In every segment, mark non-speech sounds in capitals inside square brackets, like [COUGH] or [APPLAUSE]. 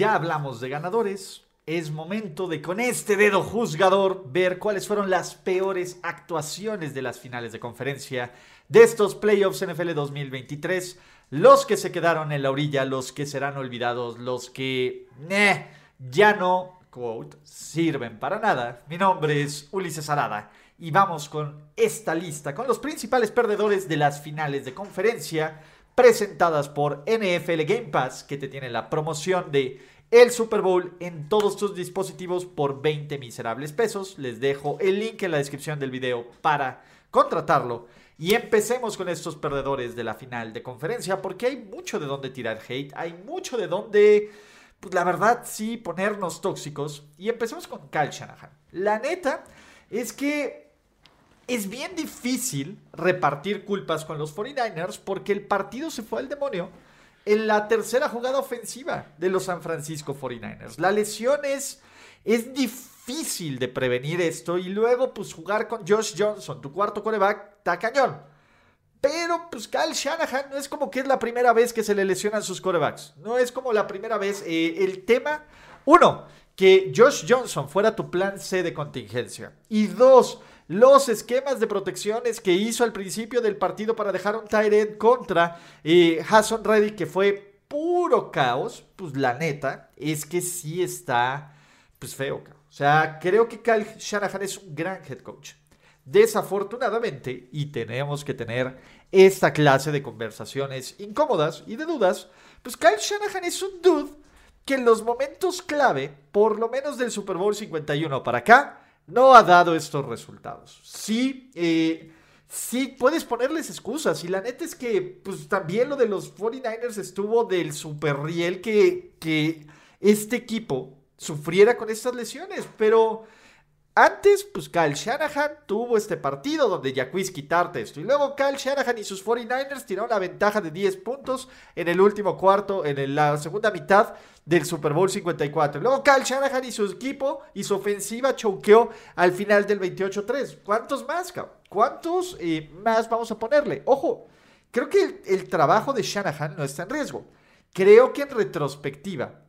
Ya hablamos de ganadores. Es momento de con este dedo juzgador ver cuáles fueron las peores actuaciones de las finales de conferencia de estos playoffs NFL 2023. Los que se quedaron en la orilla, los que serán olvidados, los que eh, ya no, sirven para nada. Mi nombre es Ulises Arada y vamos con esta lista, con los principales perdedores de las finales de conferencia presentadas por NFL Game Pass, que te tiene la promoción de el Super Bowl en todos tus dispositivos por 20 miserables pesos. Les dejo el link en la descripción del video para contratarlo. Y empecemos con estos perdedores de la final de conferencia, porque hay mucho de dónde tirar hate, hay mucho de dónde, pues la verdad, sí, ponernos tóxicos. Y empecemos con Kyle Shanahan. La neta es que es bien difícil repartir culpas con los 49ers porque el partido se fue al demonio en la tercera jugada ofensiva de los San Francisco 49ers. La lesión es, es difícil de prevenir esto y luego pues jugar con Josh Johnson, tu cuarto coreback, está cañón. Pero pues Kyle Shanahan no es como que es la primera vez que se le lesionan sus corebacks. No es como la primera vez. Eh, el tema, uno, que Josh Johnson fuera tu plan C de contingencia. Y dos, los esquemas de protecciones que hizo al principio del partido para dejar un tight end contra eh, Hassan Reddy, que fue puro caos, pues la neta es que sí está pues feo. O sea, creo que Kyle Shanahan es un gran head coach. Desafortunadamente, y tenemos que tener esta clase de conversaciones incómodas y de dudas, pues Kyle Shanahan es un dude que en los momentos clave, por lo menos del Super Bowl 51 para acá, no ha dado estos resultados. Sí, eh, sí puedes ponerles excusas. Y la neta es que, pues también lo de los 49ers estuvo del super riel que, que este equipo sufriera con estas lesiones. Pero antes, pues Kyle Shanahan tuvo este partido donde ya quitarte esto. Y luego Kyle Shanahan y sus 49ers tiraron la ventaja de 10 puntos en el último cuarto, en la segunda mitad del Super Bowl 54. Luego Kyle Shanahan y su equipo y su ofensiva choqueó al final del 28-3. ¿Cuántos más, cabrón? ¿Cuántos eh, más vamos a ponerle? Ojo, creo que el, el trabajo de Shanahan no está en riesgo. Creo que en retrospectiva,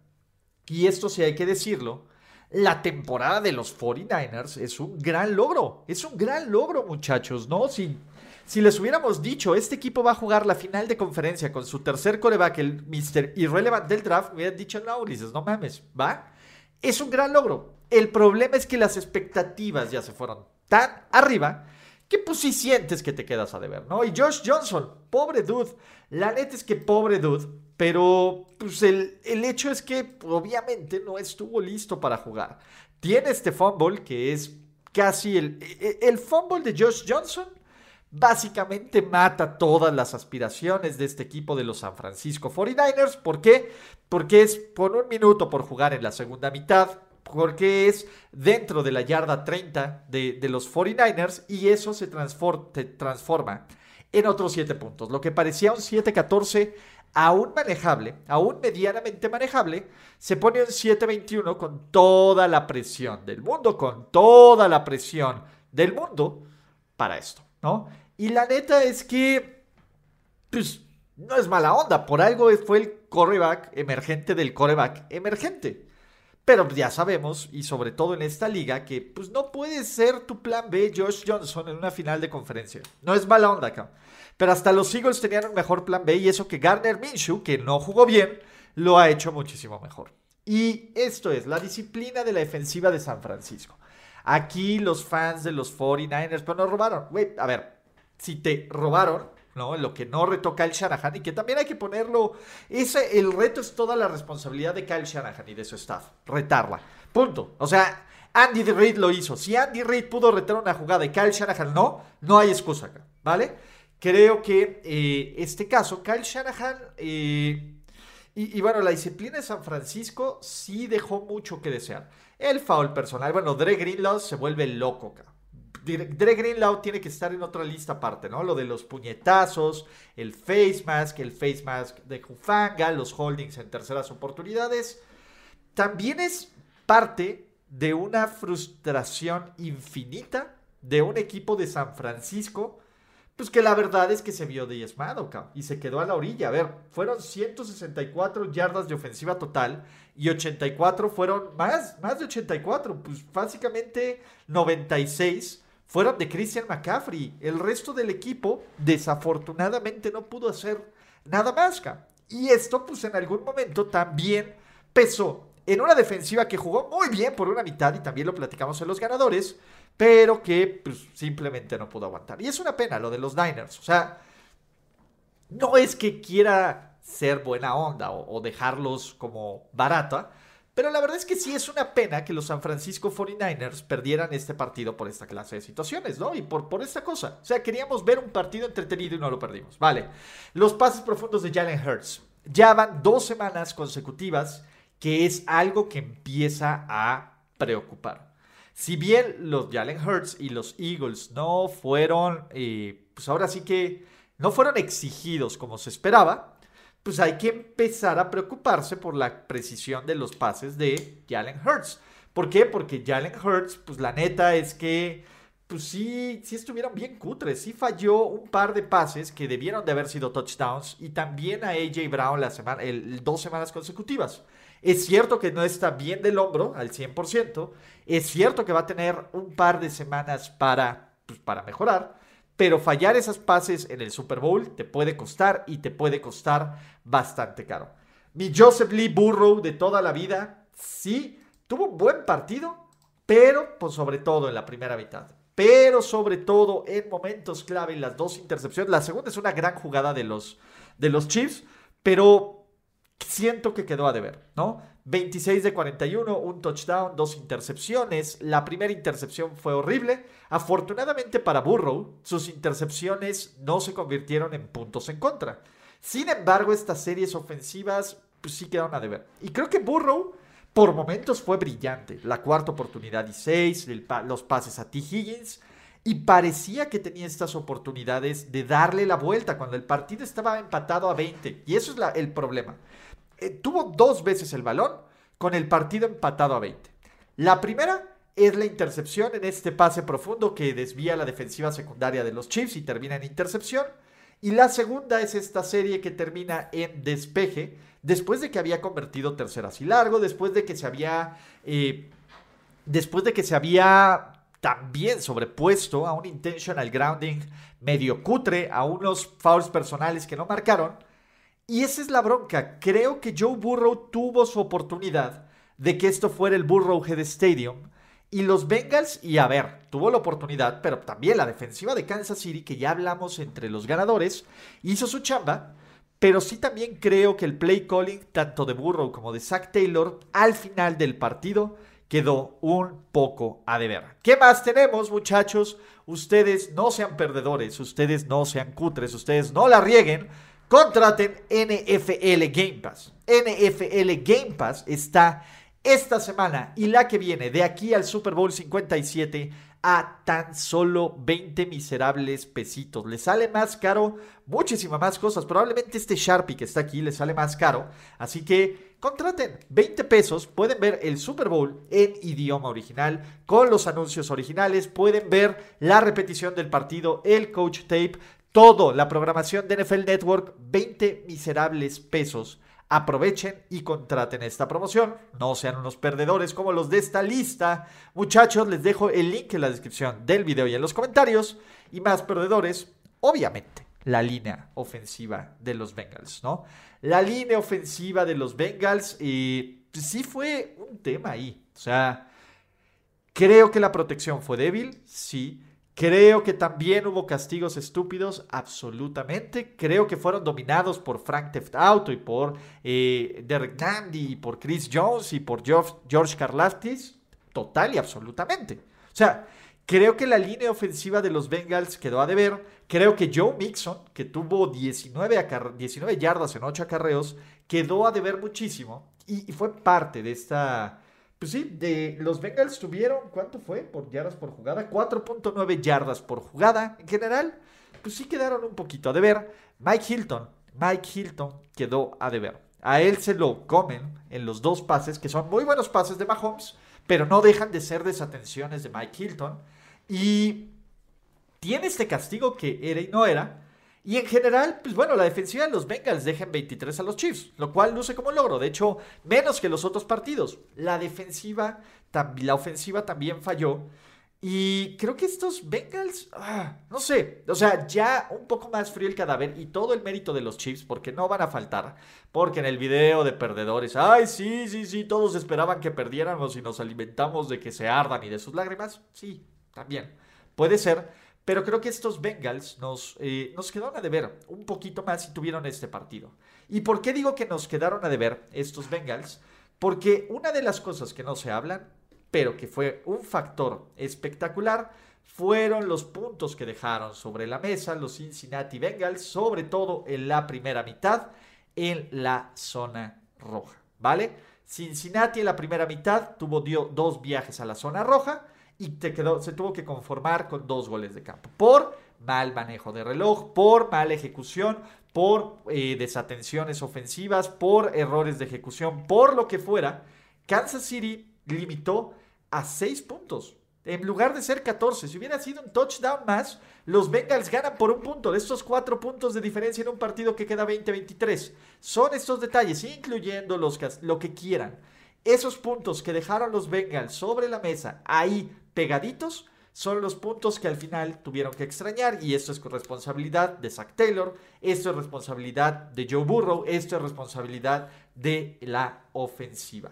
y esto sí hay que decirlo, la temporada de los 49ers es un gran logro. Es un gran logro, muchachos, ¿no? Si, si les hubiéramos dicho, este equipo va a jugar la final de conferencia con su tercer coreback, el Mr. Irrelevant del draft, hubieran dicho, no, Ulises, no mames, ¿va? Es un gran logro. El problema es que las expectativas ya se fueron tan arriba que pues sí sientes que te quedas a deber, ¿no? Y Josh Johnson, pobre dude. La neta es que pobre dude pero pues el, hecho es que obviamente no estuvo listo para jugar. Tiene este fumble que es casi el, e, e, el fumble de Josh Johnson. Básicamente mata todas las aspiraciones de este equipo de los San Francisco 49ers. ¿Por qué? Porque es por un minuto por jugar en la segunda mitad. Porque es dentro de la yarda 30 de, de los 49ers. Y eso se transforma en otros 7 puntos. Lo que parecía un 7-14 aún manejable, aún medianamente manejable, se pone un 7-21 con toda la presión del mundo, con toda la presión del mundo para esto, ¿no? Y la neta es que, pues, no es mala onda, por algo fue el coreback emergente del coreback emergente. Pero ya sabemos, y sobre todo en esta liga, que pues no puede ser tu plan B Josh Johnson en una final de conferencia. No es mala onda, acá. Pero hasta los Eagles tenían un mejor plan B y eso que Garner Minshew, que no jugó bien, lo ha hecho muchísimo mejor. Y esto es la disciplina de la defensiva de San Francisco. Aquí los fans de los 49ers, pero nos robaron. Güey, a ver, si te robaron, ¿no? Lo que no retoca el Shanahan y que también hay que ponerlo. Ese, el reto es toda la responsabilidad de Kyle Shanahan y de su staff. Retarla. Punto. O sea, Andy Reid lo hizo. Si Andy Reid pudo retar una jugada y Kyle Shanahan no, no hay excusa acá. ¿Vale? Creo que eh, este caso, Kyle Shanahan, eh, Y, bueno, la disciplina de San Francisco sí dejó mucho que desear. El foul personal, bueno, Dre Greenlaw se vuelve loco, cabrón. Dre Greenlaw tiene que estar en otra lista aparte, ¿no? Lo de los puñetazos, el face mask, el face mask de Hufanga, los holdings en terceras oportunidades. También es parte de una frustración infinita de un equipo de San Francisco, pues que la verdad es que se vio diezmado, y se quedó a la orilla. A ver, fueron 164 yardas de ofensiva total y 84 fueron más, más de 84, pues básicamente 96 fueron de Christian McCaffrey. El resto del equipo desafortunadamente no pudo hacer nada más. Y esto pues en algún momento también pesó en una defensiva que jugó muy bien por una mitad y también lo platicamos en los ganadores, pero que pues, simplemente no pudo aguantar. Y es una pena lo de los Niners. O sea, no es que quiera ser buena onda o, dejarlos como barata, pero la verdad es que sí es una pena que los San Francisco 49ers perdieran este partido por esta clase de situaciones, ¿no? Y por, por esta cosa. O sea, queríamos ver un partido entretenido y no lo perdimos. Vale. Los pases profundos de Jalen Hurts. Ya van dos semanas consecutivas que es algo que empieza a preocupar. Si bien los Jalen Hurts y los Eagles no fueron, eh, pues ahora sí que no fueron exigidos como se esperaba, pues hay que empezar a preocuparse por la precisión de los pases de Jalen Hurts. ¿Por qué? Porque Jalen Hurts, pues la neta es que, pues sí, sí estuvieron bien cutres. Sí falló un par de pases que debieron de haber sido touchdowns y también a AJ Brown la semana, el, dos semanas consecutivas. Es cierto que no está bien del hombro al 100%. Es cierto que va a tener un par de semanas para, pues, para mejorar. Pero fallar esas pases en el Super Bowl te puede costar y te puede costar bastante caro. Mi Joseph Lee Burrow de toda la vida, sí, tuvo un buen partido, pero pues, sobre todo en la primera mitad. Pero sobre todo en momentos clave, en las dos intercepciones. La segunda es una gran jugada de los, de los Chiefs, pero siento que quedó a deber, ¿no? 26 de 41, un touchdown, dos intercepciones. La primera intercepción fue horrible. Afortunadamente para Burrow, sus intercepciones no se convirtieron en puntos en contra. Sin embargo, estas series ofensivas pues, sí quedaron a deber. Y creo que Burrow por momentos fue brillante. La cuarta oportunidad y seis, los pases a T. Higgins. Y parecía que tenía estas oportunidades de darle la vuelta cuando el partido estaba empatado a 20. Y eso es el problema. Eh, tuvo dos veces el balón con el partido empatado a 20. La primera es la intercepción en este pase profundo que desvía la defensiva secundaria de los Chiefs y termina en intercepción. Y la segunda es esta serie que termina en despeje después de que había convertido terceras y largo, después de que se había... Eh, después de que se había también sobrepuesto a un intentional grounding medio cutre, a unos fouls personales que no marcaron y esa es la bronca. Creo que Joe Burrow tuvo su oportunidad de que esto fuera el Burrowhead Stadium. Y los Bengals, y a ver, tuvo la oportunidad, pero también la defensiva de Kansas City, que ya hablamos entre los ganadores, hizo su chamba. Pero sí también creo que el play calling, tanto de Burrow como de Zach Taylor, al final del partido, quedó un poco a deber. ¿Qué más tenemos, muchachos? Ustedes no sean perdedores, ustedes no sean cutres, ustedes no la rieguen contraten NFL Game Pass. NFL Game Pass está esta semana y la que viene de aquí al Super Bowl 57 a tan solo 20 miserables pesitos. Le sale más caro muchísimas más cosas. Probablemente este Sharpie que está aquí le sale más caro. Así que contraten 20 pesos. Pueden ver el Super Bowl en idioma original con los anuncios originales. Pueden ver la repetición del partido, el coach tape todo, la programación de NFL Network, 20 miserables pesos. Aprovechen y contraten esta promoción. No sean unos perdedores como los de esta lista. Muchachos, les dejo el link en la descripción del video y en los comentarios. Y más perdedores, obviamente, la línea ofensiva de los Bengals, ¿no? La línea ofensiva de los Bengals, pues, sí fue un tema ahí. O sea, creo que la protección fue débil, sí. Creo que también hubo castigos estúpidos, absolutamente. Creo que fueron dominados por Frank Theft Auto y por eh, Derek Nandy y por Chris Jones y por George, George Karlaftis. Total y absolutamente. O sea, Creo que la línea ofensiva de los Bengals quedó a deber. Creo que Joe Mixon, que tuvo 19, 19 yardas en 8 acarreos, quedó a deber muchísimo y, fue parte de esta... Pues sí, de los Bengals tuvieron, ¿cuánto fue por yardas por jugada? 4.9 yardas por jugada en general. Pues sí quedaron un poquito a deber. Mike Hilton, Mike Hilton quedó a deber. A él se lo comen en los dos pases, que son muy buenos pases de Mahomes, pero no dejan de ser desatenciones de Mike Hilton. Y tiene este castigo que era y no era. Y en general, pues bueno, la defensiva de los Bengals dejan 23 a los Chiefs, lo cual luce como logro. De hecho, menos que los otros partidos. La defensiva, la ofensiva también falló. Y creo que estos Bengals, ah, no sé, o sea, ya un poco más frío el cadáver y todo el mérito de los Chiefs, porque no van a faltar. Porque en el video de perdedores, ay, sí, sí, sí, todos esperaban que perdiéramos y nos alimentamos de que se ardan y de sus lágrimas. Sí, también. Puede ser, pero creo que estos Bengals nos, eh, nos quedaron a deber un poquito más si tuvieron este partido. ¿Y por qué digo que nos quedaron a deber estos Bengals? Porque una de las cosas que no se hablan, pero que fue un factor espectacular, fueron los puntos que dejaron sobre la mesa los Cincinnati Bengals, sobre todo en la primera mitad, en la zona roja. ¿Vale? Cincinnati en la primera mitad tuvo dio dos viajes a la zona roja y te quedó, se tuvo que conformar con dos goles de campo. Por mal manejo de reloj, por mala ejecución, por eh, desatenciones ofensivas, por errores de ejecución, por lo que fuera, Kansas City limitó a seis puntos. En lugar de ser 14, si hubiera sido un touchdown más, los Bengals ganan por un punto de estos cuatro puntos de diferencia en un partido que queda 20-23. Son estos detalles, incluyendo los, lo que quieran. Esos puntos que dejaron los Bengals sobre la mesa, ahí pegaditos son los puntos que al final tuvieron que extrañar y esto es responsabilidad de Zach Taylor, esto es responsabilidad de Joe Burrow, esto es responsabilidad de la ofensiva.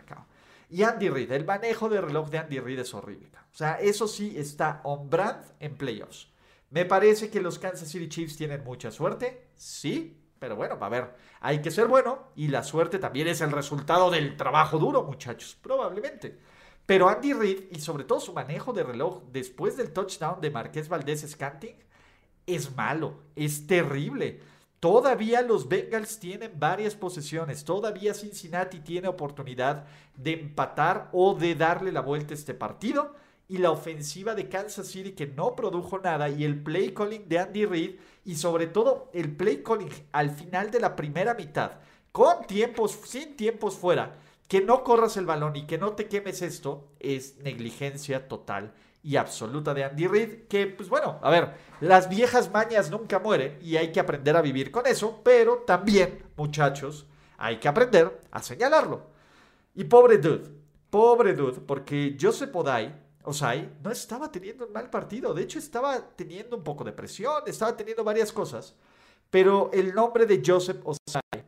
Y Andy Reid, el manejo de reloj de Andy Reid es horrible. O sea, eso sí está on brand en playoffs. Me parece que los Kansas City Chiefs tienen mucha suerte, sí, pero bueno, a ver, hay que ser bueno y la suerte también es el resultado del trabajo duro, muchachos, probablemente. Pero Andy Reid y sobre todo su manejo de reloj después del touchdown de Marqués Valdés Scanting es malo, es terrible. Todavía los Bengals tienen varias posesiones, todavía Cincinnati tiene oportunidad de empatar o de darle la vuelta a este partido. Y la ofensiva de Kansas City que no produjo nada y el play calling de Andy Reid y sobre todo el play calling al final de la primera mitad, con tiempos, sin tiempos fuera que no corras el balón y que no te quemes esto es negligencia total y absoluta de Andy Reid, que pues bueno, a ver, las viejas mañas nunca mueren y hay que aprender a vivir con eso, pero también, muchachos, hay que aprender a señalarlo. Y pobre dude, pobre dude, porque Joseph Odai, Osai, no estaba teniendo un mal partido, de hecho estaba teniendo un poco de presión, estaba teniendo varias cosas, pero el nombre de Joseph Osai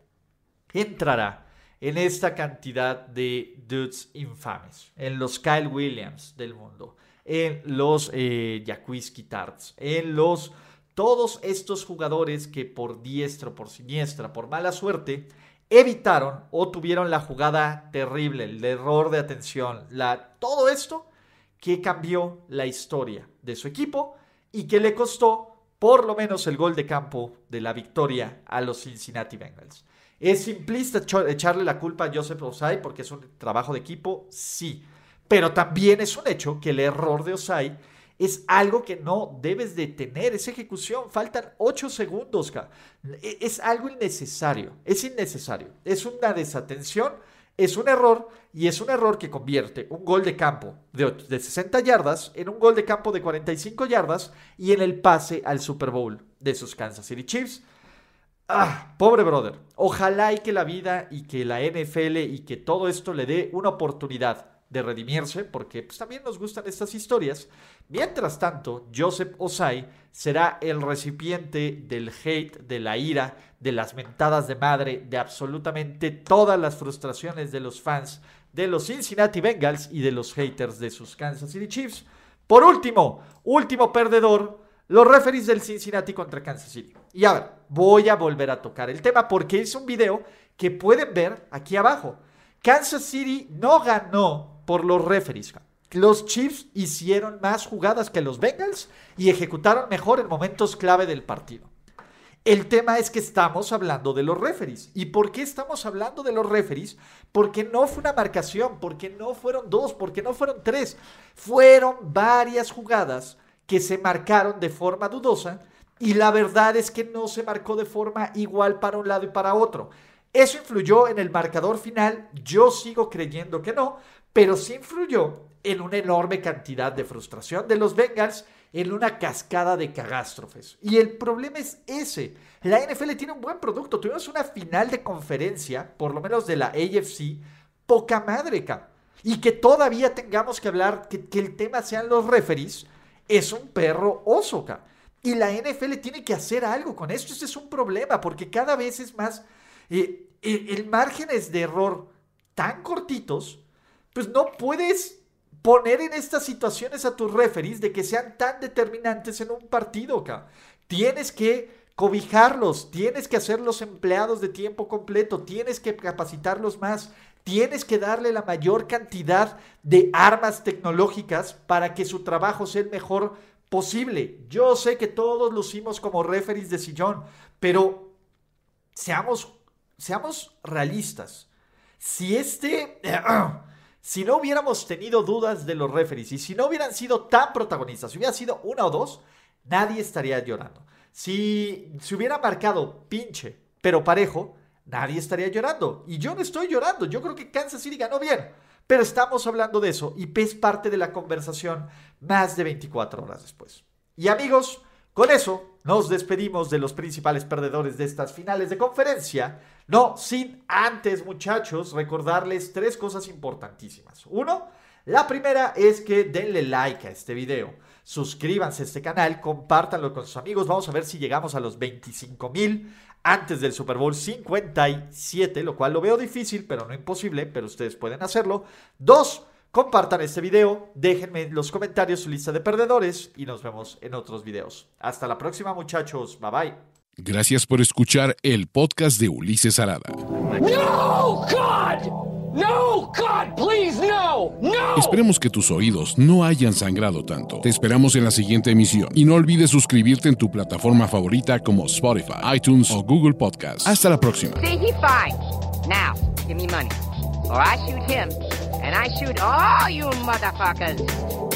entrará en esta cantidad de dudes infames, en los Kyle Williams del mundo, en los eh, Tarts, en los todos estos jugadores que por diestro, por siniestra, por mala suerte, evitaron o tuvieron la jugada terrible, el error de atención, la, todo esto que cambió la historia de su equipo y que le costó por lo menos el gol de campo de la victoria a los Cincinnati Bengals. ¿Es simplista echarle la culpa a Joseph Osai porque es un trabajo de equipo? Sí. Pero también es un hecho que el error de Osai es algo que no debes de tener. Esa ejecución, faltan 8 segundos. E, es algo innecesario. Es innecesario. Es una desatención, es un error y es un error que convierte un gol de campo de, de 60 yardas en un gol de campo de 45 yardas y en el pase al Super Bowl de sus Kansas City Chiefs. Ah, pobre brother. Ojalá y que la vida y que la NFL y que todo esto le dé una oportunidad de redimirse, porque pues, también nos gustan estas historias. Mientras tanto, Joseph Osai será el recipiente del hate, de la ira, de las mentadas de madre, de absolutamente todas las frustraciones de los fans de los Cincinnati Bengals y de los haters de sus Kansas City Chiefs. Por último, último perdedor, los referees del Cincinnati contra Kansas City. Y a ver, voy a volver a tocar el tema porque es un video que pueden ver aquí abajo. Kansas City no ganó por los referees. Los Chiefs hicieron más jugadas que los Bengals y ejecutaron mejor en momentos clave del partido. El tema es que estamos hablando de los referees. ¿Y por qué estamos hablando de los referees? Porque no fue una marcación, porque no fueron dos, porque no fueron tres. Fueron varias jugadas que se marcaron de forma dudosa y la verdad es que no se marcó de forma igual para un lado y para otro. ¿Eso influyó en el marcador final? Yo sigo creyendo que no, pero sí influyó en una enorme cantidad de frustración de los Bengals en una cascada de catástrofes. Y el problema es ese. La NFL tiene un buen producto. Tuvimos una final de conferencia, por lo menos de la AFC, poca madre, Y que todavía tengamos que hablar, que, el tema sean los referees, es un perro oso, Y la NFL tiene que hacer algo con esto. Este es un problema, porque cada vez es más... Eh, el, el márgenes de error tan cortitos, pues no puedes poner en estas situaciones a tus referees de que sean tan determinantes en un partido. Tienes que cobijarlos, tienes que hacerlos empleados de tiempo completo, tienes que capacitarlos más, tienes que darle la mayor cantidad de armas tecnológicas para que su trabajo sea el mejor posible. Yo sé que todos lucimos como referees de sillón, pero seamos, seamos realistas. Si este... [CLEARS THROAT] si no hubiéramos tenido dudas de los referees y si no hubieran sido tan protagonistas, si hubiera sido una o dos, nadie estaría llorando. Si se hubiera marcado pinche, pero parejo, nadie estaría llorando. Y yo no estoy llorando, yo creo que Kansas City ganó bien. Pero estamos hablando de eso y es parte de la conversación más de 24 horas después. Y amigos, con eso nos despedimos de los principales perdedores de estas finales de conferencia. No, sin antes, muchachos, recordarles tres cosas importantísimas. Uno, la primera es que denle like a este video, suscríbanse a este canal, compártanlo con sus amigos. Vamos a ver si llegamos a los 25 mil antes del Super Bowl 57, lo cual lo veo difícil, pero no imposible, pero ustedes pueden hacerlo. Dos, Compartan este video, déjenme en los comentarios su lista de perdedores y nos vemos en otros videos. Hasta la próxima muchachos, bye bye. Gracias por escuchar el podcast de Ulises Arada. No, God! No, God, please, no, no. Esperemos que tus oídos no hayan sangrado tanto. Te esperamos en la siguiente emisión y no olvides suscribirte en tu plataforma favorita como Spotify, iTunes o Google Podcast. Hasta la próxima. Now, give me money or I shoot him. and I shoot all you motherfuckers.